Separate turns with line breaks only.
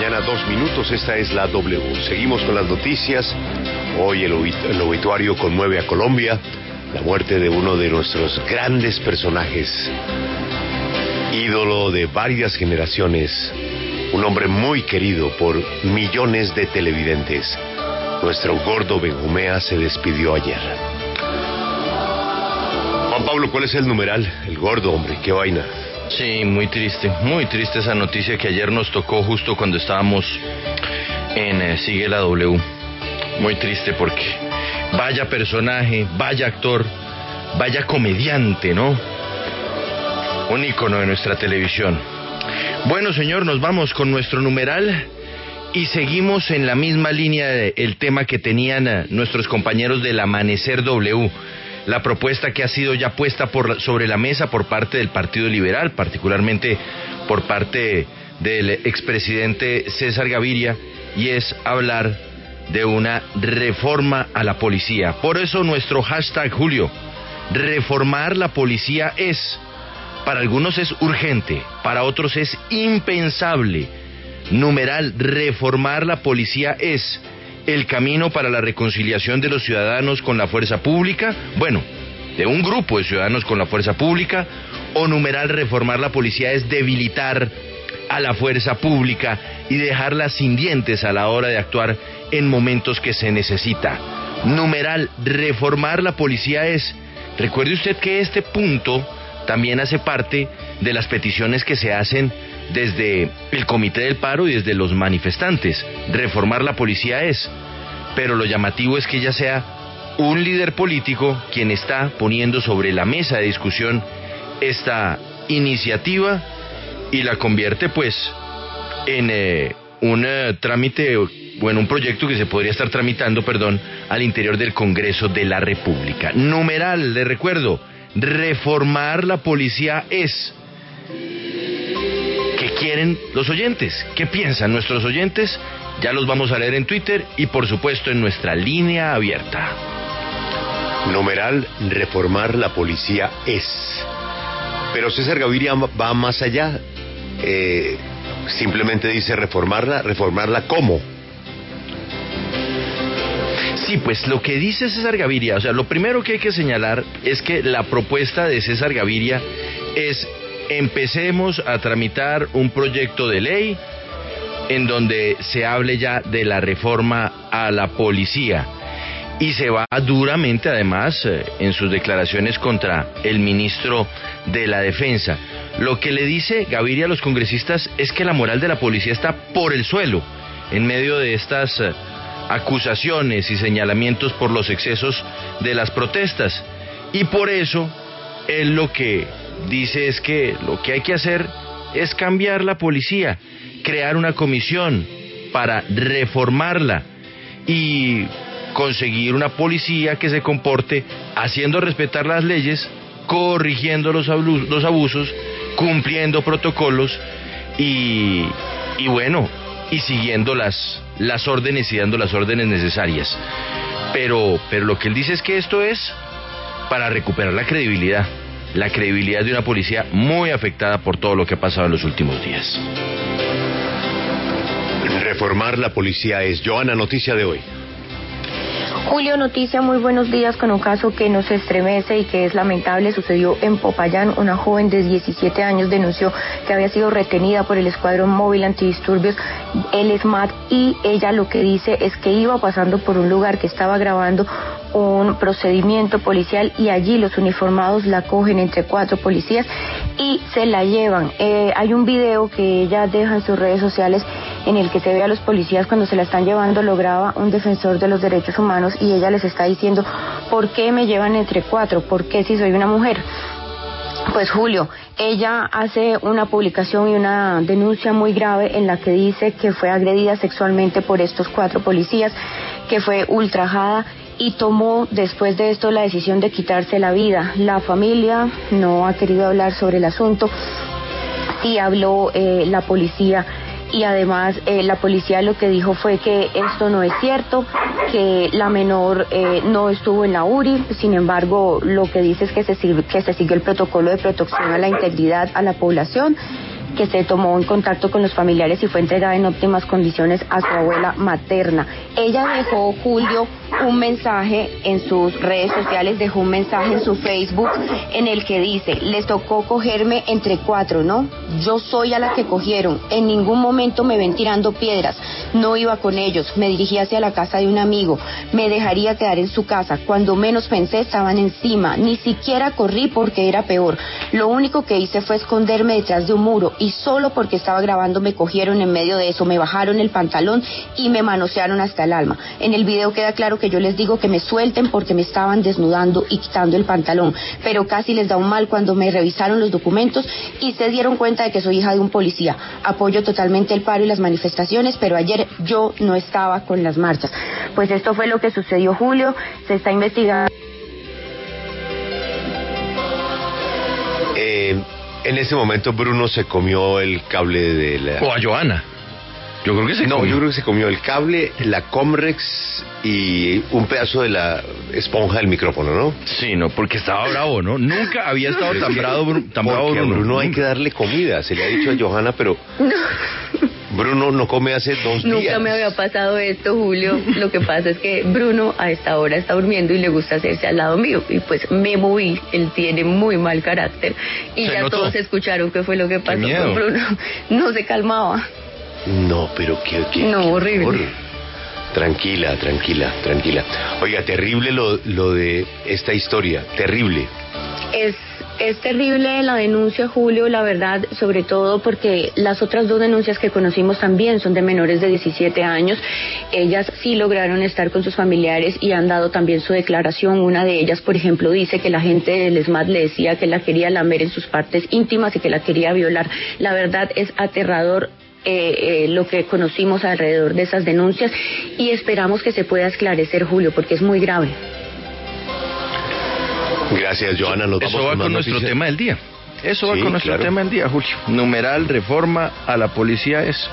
mañana, dos minutos. Esta es la W. Seguimos con las noticias. Hoy el, el obituario conmueve a Colombia. La muerte de uno de nuestros grandes personajes. Ídolo de varias generaciones. Un hombre muy querido por millones de televidentes. Nuestro gordo Benjumea se despidió ayer. Juan Pablo, ¿cuál es el numeral? El gordo, hombre, qué vaina.
Sí, muy triste, muy triste esa noticia que ayer nos tocó justo cuando estábamos en eh, Sigue la W. Muy triste porque vaya personaje, vaya actor, vaya comediante, ¿no? Un ícono de nuestra televisión. Bueno, señor, nos vamos con nuestro numeral y seguimos en la misma línea del tema que tenían eh, nuestros compañeros del Amanecer W la propuesta que ha sido ya puesta por, sobre la mesa por parte del Partido Liberal, particularmente por parte del expresidente César Gaviria, y es hablar de una reforma a la policía. Por eso nuestro hashtag, Julio, reformar la policía es, para algunos es urgente, para otros es impensable. Numeral, reformar la policía es el camino para la reconciliación de los ciudadanos con la fuerza pública, bueno, de un grupo de ciudadanos con la fuerza pública, o numeral reformar la policía es debilitar a la fuerza pública y dejarla sin dientes a la hora de actuar en momentos que se necesita. Numeral, reformar la policía es, recuerde usted que este punto también hace parte de las peticiones que se hacen desde el Comité del Paro y desde los manifestantes. Reformar la policía es, pero lo llamativo es que ya sea un líder político quien está poniendo sobre la mesa de discusión esta iniciativa y la convierte pues en eh, un eh, trámite bueno, un proyecto que se podría estar tramitando, perdón, al interior del Congreso de la República. Numeral, le recuerdo, reformar la policía es quieren los oyentes? ¿Qué piensan nuestros oyentes? Ya los vamos a leer en Twitter y por supuesto en nuestra línea abierta.
Numeral, reformar la policía es. Pero César Gaviria va más allá. Eh, simplemente dice reformarla, reformarla cómo.
Sí, pues lo que dice César Gaviria, o sea, lo primero que hay que señalar es que la propuesta de César Gaviria es empecemos a tramitar un proyecto de ley en donde se hable ya de la reforma a la policía y se va duramente además eh, en sus declaraciones contra el ministro de la Defensa. Lo que le dice Gaviria a los congresistas es que la moral de la policía está por el suelo en medio de estas eh, acusaciones y señalamientos por los excesos de las protestas. Y por eso él lo que dice es que lo que hay que hacer es cambiar la policía, crear una comisión para reformarla y conseguir una policía que se comporte haciendo respetar las leyes, corrigiendo los, abusos, cumpliendo protocolos y, y bueno, y siguiendo las, las órdenes y dando las órdenes necesarias. Pero, pero lo que él dice es que esto es para recuperar la credibilidad la credibilidad de una policía muy afectada por todo lo que ha pasado en los últimos días.
Reformar la policía es Joana, noticia de hoy.
Julio, noticia, muy buenos días con un caso que nos estremece y que es lamentable. Sucedió en Popayán. Una joven de 17 años denunció que había sido retenida por el Escuadrón Móvil Antidisturbios, el SMAT, y ella lo que dice es que iba pasando por un lugar que estaba grabando un procedimiento policial y allí los uniformados la cogen entre cuatro policías y se la llevan. Eh, hay un video que ella deja en sus redes sociales en el que se ve a los policías cuando se la están llevando, lo graba un defensor de los derechos humanos y ella les está diciendo, ¿por qué me llevan entre cuatro? ¿Por qué si soy una mujer? Pues Julio, ella hace una publicación y una denuncia muy grave en la que dice que fue agredida sexualmente por estos cuatro policías, que fue ultrajada y tomó después de esto la decisión de quitarse la vida. La familia no ha querido hablar sobre el asunto, sí habló eh, la policía. Y además eh, la policía lo que dijo fue que esto no es cierto, que la menor eh, no estuvo en la URI, sin embargo lo que dice es que se, que se siguió el protocolo de protección a la integridad a la población que se tomó en contacto con los familiares y fue entregada en óptimas condiciones a su abuela materna. Ella dejó, Julio, un mensaje en sus redes sociales, dejó un mensaje en su Facebook en el que dice, les tocó cogerme entre cuatro, ¿no? Yo soy a la que cogieron, en ningún momento me ven tirando piedras, no iba con ellos, me dirigí hacia la casa de un amigo, me dejaría quedar en su casa, cuando menos pensé estaban encima, ni siquiera corrí porque era peor, lo único que hice fue esconderme detrás de un muro y solo porque estaba grabando me cogieron en medio de eso, me bajaron el pantalón y me manosearon hasta el alma. En el video queda claro que yo les digo que me suelten porque me estaban desnudando y quitando el pantalón, pero casi les da un mal cuando me revisaron los documentos y se dieron cuenta de que soy hija de un policía. Apoyo totalmente el paro y las manifestaciones, pero ayer yo no estaba con las marchas. Pues esto fue lo que sucedió Julio, se está investigando.
En ese momento Bruno se comió el cable de la...
O a Joana. Yo creo que se
No,
comió.
yo creo que se comió el cable, la Comrex y un pedazo de la esponja del micrófono, ¿no?
Sí, no, porque estaba bravo, ¿no? Nunca había estado tan bravo, tan bravo Bruno.
Bruno hay que darle comida, se le ha dicho a Johanna, pero Bruno no come hace dos días.
Nunca me había pasado esto, Julio. Lo que pasa es que Bruno a esta hora está durmiendo y le gusta hacerse al lado mío. Y pues me moví. Él tiene muy mal carácter. Y ya
notó.
todos escucharon qué fue lo que pasó con Bruno. No se calmaba.
No, pero qué, qué-
No,
qué
horrible.
horror. Tranquila, tranquila, tranquila. Oiga, terrible lo, lo de esta historia, terrible.
Es, es terrible la denuncia, Julio, la verdad, sobre todo porque las otras dos denuncias que conocimos también son de menores de 17 años. Ellas sí lograron estar con sus familiares y han dado también su declaración. Una de ellas, por ejemplo, dice que la gente del SMAT le decía que la quería lamer en sus partes íntimas y que la quería violar. La verdad es aterrador. eh, eh, lo que conocimos alrededor de esas denuncias y esperamos que se pueda esclarecer, Julio, porque es muy grave.
Gracias, Johanna. Nos vamos
Eso va con nuestro tema del día. Eso va
Sí,
con nuestro
claro.
tema del día, Julio. Numeral, reforma a la policía es